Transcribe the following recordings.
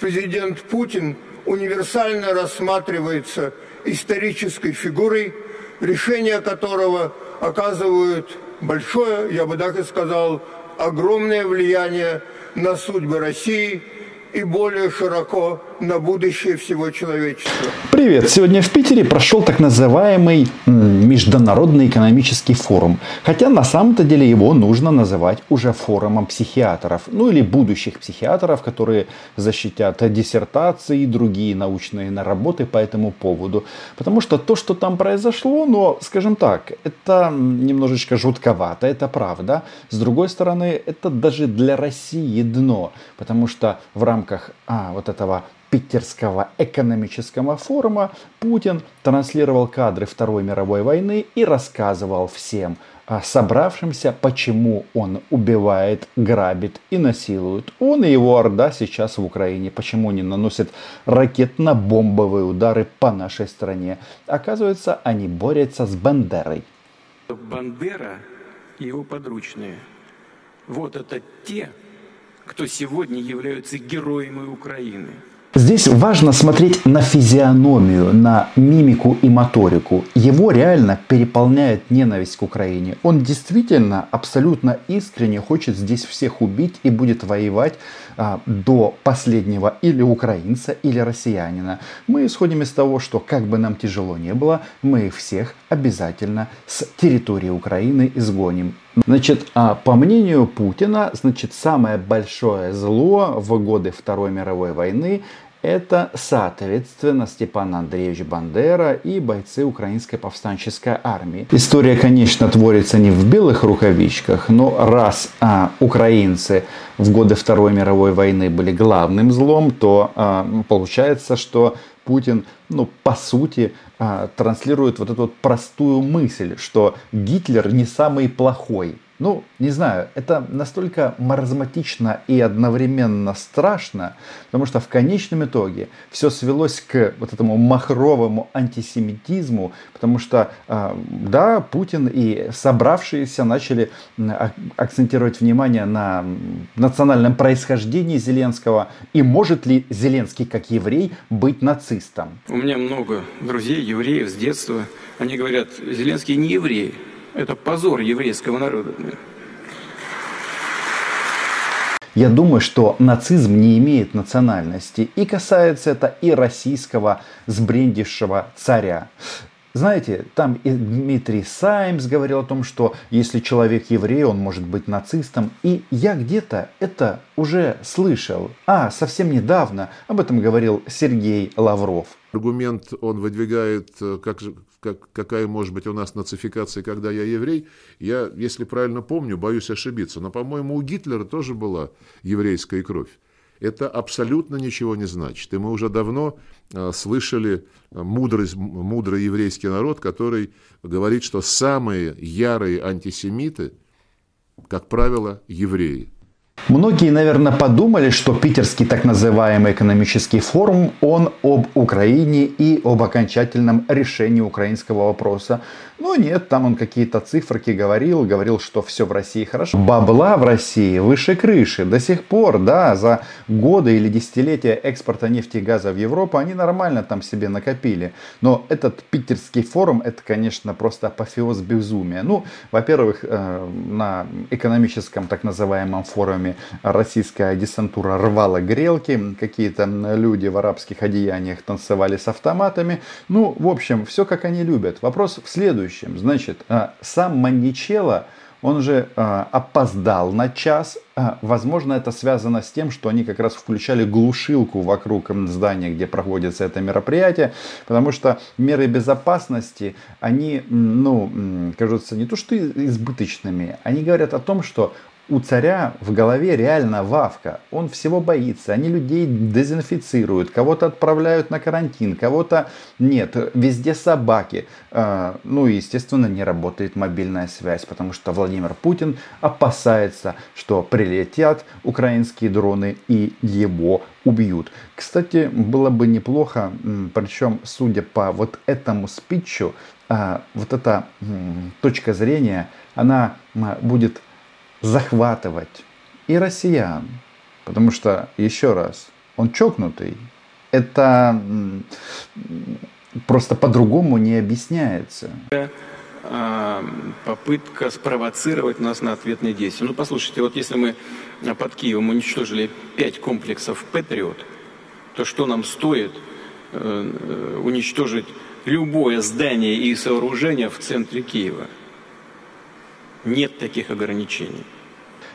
президент Путин универсально рассматривается исторической фигурой, решения которого оказывают большое, я бы так и сказал, огромное влияние на судьбы России – и более широко на будущее всего человечества. Привет! Сегодня в Питере прошел так называемый Международный экономический форум. Хотя на самом-то деле его нужно называть уже форумом психиатров. Ну или будущих психиатров, которые защитят диссертации и другие научные работы по этому поводу. Потому что то, что там произошло, но, скажем так, это немножечко жутковато, это правда. С другой стороны, это даже для России дно. Потому что в рамках а, вот этого Питерского экономического форума Путин транслировал кадры Второй мировой войны и рассказывал всем а, собравшимся, почему он убивает, грабит и насилует. Он и его орда сейчас в Украине. Почему они наносят ракетно-бомбовые удары по нашей стране. Оказывается, они борются с Бандерой. Бандера и его подручные. Вот это те, кто сегодня являются героями Украины. Здесь важно смотреть на физиономию, на мимику и моторику. Его реально переполняет ненависть к Украине. Он действительно абсолютно искренне хочет здесь всех убить и будет воевать а, до последнего или украинца, или россиянина. Мы исходим из того, что как бы нам тяжело не было, мы их всех обязательно с территории Украины изгоним. Значит, а, по мнению Путина, значит, самое большое зло в годы Второй мировой войны это, соответственно, Степан Андреевич Бандера и бойцы Украинской повстанческой армии. История, конечно, творится не в белых рукавичках, но раз а, украинцы в годы Второй мировой войны были главным злом, то а, получается, что Путин, ну, по сути, а, транслирует вот эту вот простую мысль, что Гитлер не самый плохой. Ну, не знаю, это настолько маразматично и одновременно страшно, потому что в конечном итоге все свелось к вот этому махровому антисемитизму, потому что, а, да, Путин и собравшиеся начали акцентировать внимание на национальном происхождении Зеленского, и может ли Зеленский как еврей быть нацистом. У меня много друзей, евреев с детства, они говорят, Зеленский не еврей, это позор еврейского народа. Я думаю, что нацизм не имеет национальности. И касается это и российского сбрендившего царя. Знаете, там и Дмитрий Саймс говорил о том, что если человек еврей, он может быть нацистом. И я где-то это уже слышал. А, совсем недавно об этом говорил Сергей Лавров. Аргумент он выдвигает, э, как, как, какая может быть у нас нацификация, когда я еврей. Я, если правильно помню, боюсь ошибиться, но, по-моему, у Гитлера тоже была еврейская кровь это абсолютно ничего не значит. И мы уже давно э, слышали э, мудрость, мудрый еврейский народ, который говорит, что самые ярые антисемиты, как правило, евреи. Многие, наверное, подумали, что питерский так называемый экономический форум, он об Украине и об окончательном решении украинского вопроса. Но нет, там он какие-то циферки говорил, говорил, что все в России хорошо. Бабла в России выше крыши. До сих пор, да, за годы или десятилетия экспорта нефти и газа в Европу они нормально там себе накопили. Но этот питерский форум, это, конечно, просто апофеоз безумия. Ну, во-первых, э, на экономическом так называемом форуме российская десантура рвала грелки, какие-то люди в арабских одеяниях танцевали с автоматами. Ну, в общем, все как они любят. Вопрос в следующем. Значит, а, сам Маничело, он же э, опоздал на час. Э, возможно, это связано с тем, что они как раз включали глушилку вокруг здания, где проводится это мероприятие, потому что меры безопасности, они, ну, кажутся не то что избыточными, они говорят о том, что у царя в голове реально вавка. Он всего боится. Они людей дезинфицируют, кого-то отправляют на карантин, кого-то нет. Везде собаки. А, ну и, естественно, не работает мобильная связь, потому что Владимир Путин опасается, что прилетят украинские дроны и его убьют. Кстати, было бы неплохо, причем, судя по вот этому спичу, а, вот эта точка зрения, она будет захватывать и россиян. Потому что, еще раз, Он чокнутый. Это просто по-другому не объясняется. А, попытка спровоцировать нас на ответные действия. Ну, послушайте, вот если мы под Киевом уничтожили пять комплексов «Патриот», то что нам стоит э, э, уничтожить любое здание и сооружение в центре Киева? Нет таких ограничений.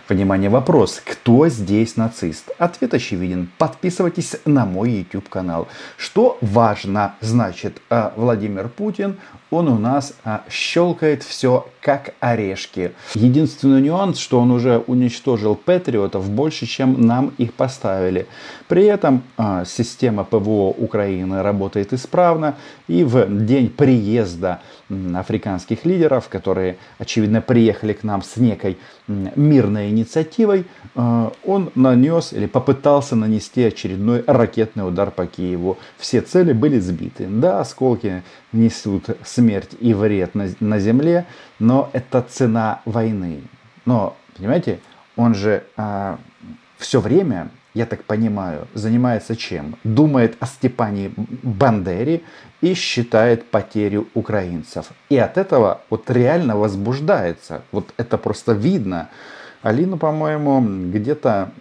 Внимание, вопрос. Кто здесь нацист? Ответ очевиден. Подписывайтесь на мой YouTube канал. Что важно, значит, а, Владимир Путин, он у нас а, щелкает все как орешки. Единственный нюанс, что он уже уничтожил патриотов больше, чем нам их поставили. При этом а, система ПВО Украины работает исправно. И в день приезда африканских лидеров, которые, очевидно, приехали к нам с некой мирной инициативой, э, он нанес или попытался нанести очередной ракетный удар по Киеву. Все цели были сбиты. Да, осколки несут смерть и вред на, на земле, но это цена войны. Но, понимаете, он же а, все время я так понимаю, занимается чем? Думает о Степане Бандере и считает потерю украинцев. И от этого вот реально возбуждается. Вот это просто видно. Алина, по-моему, где-то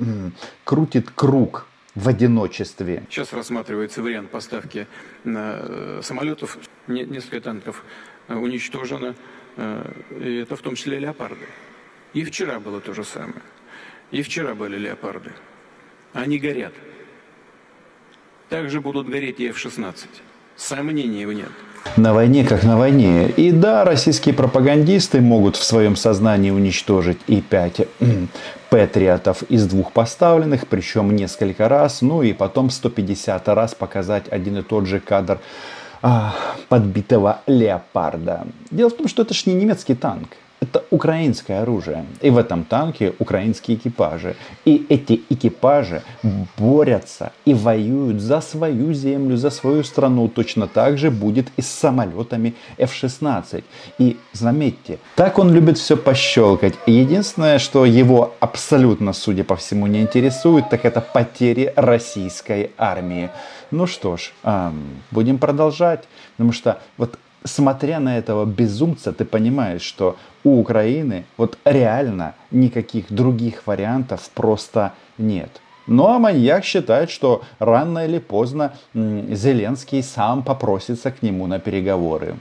крутит круг в одиночестве. Сейчас рассматривается вариант поставки э, самолетов. Несколько танков э, уничтожено. Э, и это в том числе леопарды. И вчера было то же самое. И вчера были леопарды. Они горят. Также будут гореть и F-16. Сомнений нет. На войне как на войне. И да, российские пропагандисты могут в своем сознании уничтожить и пять патриотов из двух поставленных, причем несколько раз, ну и потом 150 раз показать один и тот же кадр а, подбитого леопарда. Дело в том, что это ж не немецкий танк. Это украинское оружие. И в этом танке украинские экипажи. И эти экипажи борются и воюют за свою землю, за свою страну. Точно так же будет и с самолетами F-16. И заметьте, так он любит все пощелкать. Единственное, что его абсолютно, судя по всему, не интересует, так это потери российской армии. Ну что ж, будем продолжать. Потому что вот смотря на этого безумца, ты понимаешь, что у Украины вот реально никаких других вариантов просто нет. Ну а маньяк считает, что рано или поздно Зеленский сам попросится к нему на переговоры.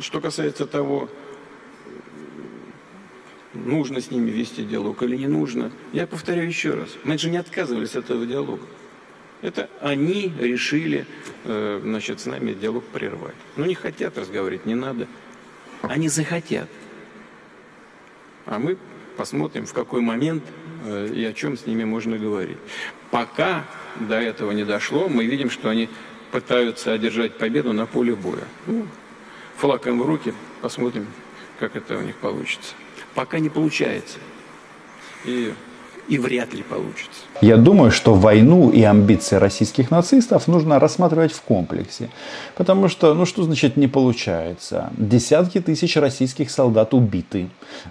Что касается того, нужно с ними вести диалог или не нужно, я повторяю еще раз, мы же не отказывались от этого диалога. Это они решили э, значит, с нами диалог прервать. Ну, не хотят разговаривать, не надо. Они захотят. А мы посмотрим, в какой момент э, и о чем с ними можно говорить. Пока до этого не дошло, мы видим, что они пытаются одержать победу на поле боя. Ну, флаг им в руки, посмотрим, как это у них получится. Пока не получается. И и вряд ли получится. Я думаю, что войну и амбиции российских нацистов нужно рассматривать в комплексе. Потому что, ну что значит не получается? Десятки тысяч российских солдат убиты,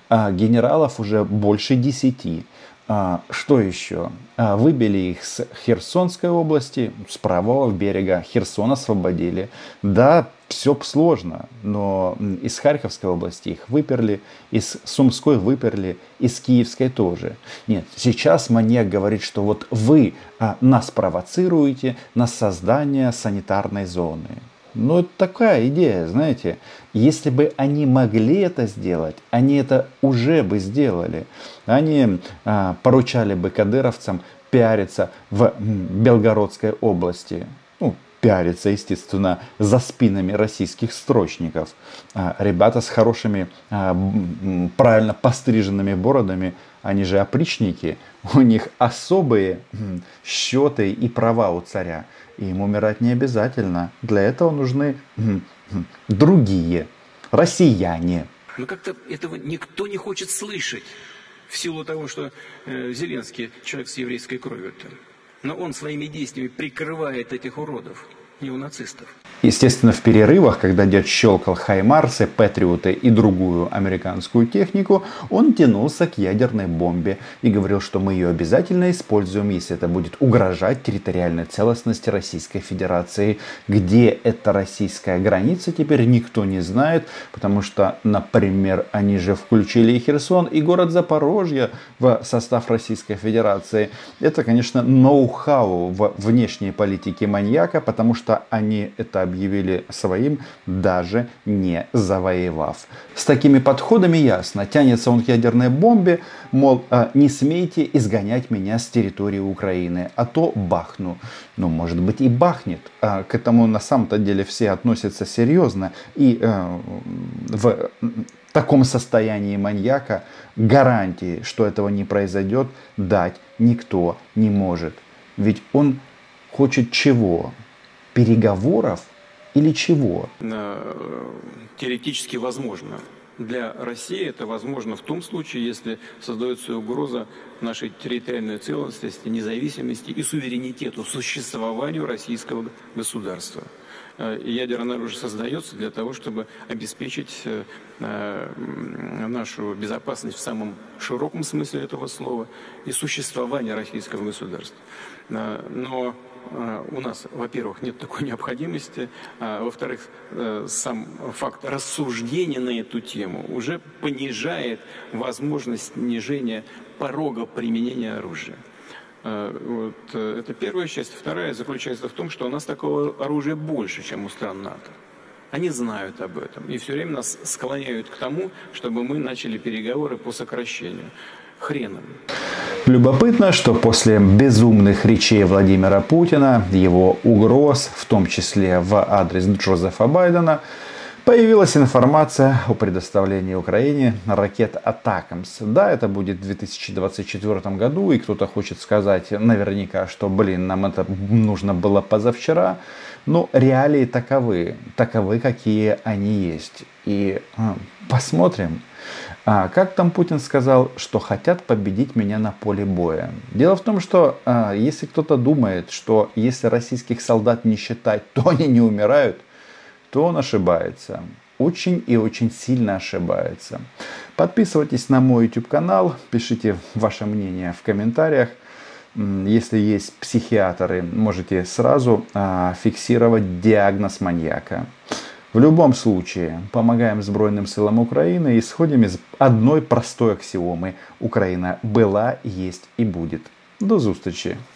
а генералов уже больше десяти. А, что еще? А, выбили их с Херсонской области, с правого берега. Херсон освободили. Да, все сложно, но из Харьковской области их выперли, из Сумской выперли, из Киевской тоже. Нет, сейчас маньяк говорит, что вот вы а, нас провоцируете на создание санитарной зоны. Ну, это такая идея, знаете. Если бы они могли это сделать, они это уже бы сделали. Они а, поручали бы кадыровцам пиариться в Белгородской области. Ну, пиариться, естественно, за спинами российских строчников. А, ребята с хорошими, а, правильно постриженными бородами, они же опричники, у них особые счеты и права у царя. Им умирать не обязательно. Для этого нужны другие, россияне. Но как-то этого никто не хочет слышать в силу того, что э, Зеленский человек с еврейской кровью. -то. Но он своими действиями прикрывает этих уродов. Не. Естественно, в перерывах, когда дед щелкал Хаймарсы, Патриоты и другую американскую технику, он тянулся к ядерной бомбе и говорил, что мы ее обязательно используем, если это будет угрожать территориальной целостности Российской Федерации. Где эта российская граница, теперь никто не знает, потому что, например, они же включили и Херсон, и город Запорожье в состав Российской Федерации. Это, конечно, ноу-хау в внешней политике маньяка, потому что они это объявили своим, даже не завоевав. С такими подходами ясно, тянется он к ядерной бомбе, мол, «А, не смейте изгонять меня с территории Украины, а то бахну. Ну, может быть и бахнет. А к этому на самом-то деле все относятся серьезно. И э, в таком состоянии маньяка гарантии, что этого не произойдет, дать никто не может. Ведь он хочет чего? Переговоров или чего? Э, теоретически возможно. Для России это возможно в том случае, если создается угроза нашей территориальной целостности, независимости и суверенитету, существованию российского государства. Э, ядерное оружие создается для того, чтобы обеспечить э, нашу безопасность в самом широком смысле этого слова и существование российского государства. Но у нас, во-первых, нет такой необходимости, а во-вторых, э, сам факт рассуждения на эту тему уже понижает возможность снижения порога применения оружия. Э, вот, это первая часть. Вторая заключается в том, что у нас такого оружия больше, чем у стран НАТО. Они знают об этом и все время нас склоняют к тому, чтобы мы начали переговоры по сокращению. Хреном. Любопытно, что после безумных речей Владимира Путина, его угроз, в том числе в адрес Джозефа Байдена, появилась информация о предоставлении Украине ракет «Атакамс». Да, это будет в 2024 году, и кто-то хочет сказать наверняка, что, блин, нам это нужно было позавчера. Но реалии таковы, таковы, какие они есть. И посмотрим, а, как там Путин сказал, что хотят победить меня на поле боя? Дело в том, что а, если кто-то думает, что если российских солдат не считать, то они не умирают, то он ошибается. Очень и очень сильно ошибается. Подписывайтесь на мой YouTube канал, пишите ваше мнение в комментариях. Если есть психиатры, можете сразу а, фиксировать диагноз маньяка. В любом случае, помогаем Збройным силам Украины и исходим из одной простой аксиомы. Украина была, есть и будет. До зустрічі!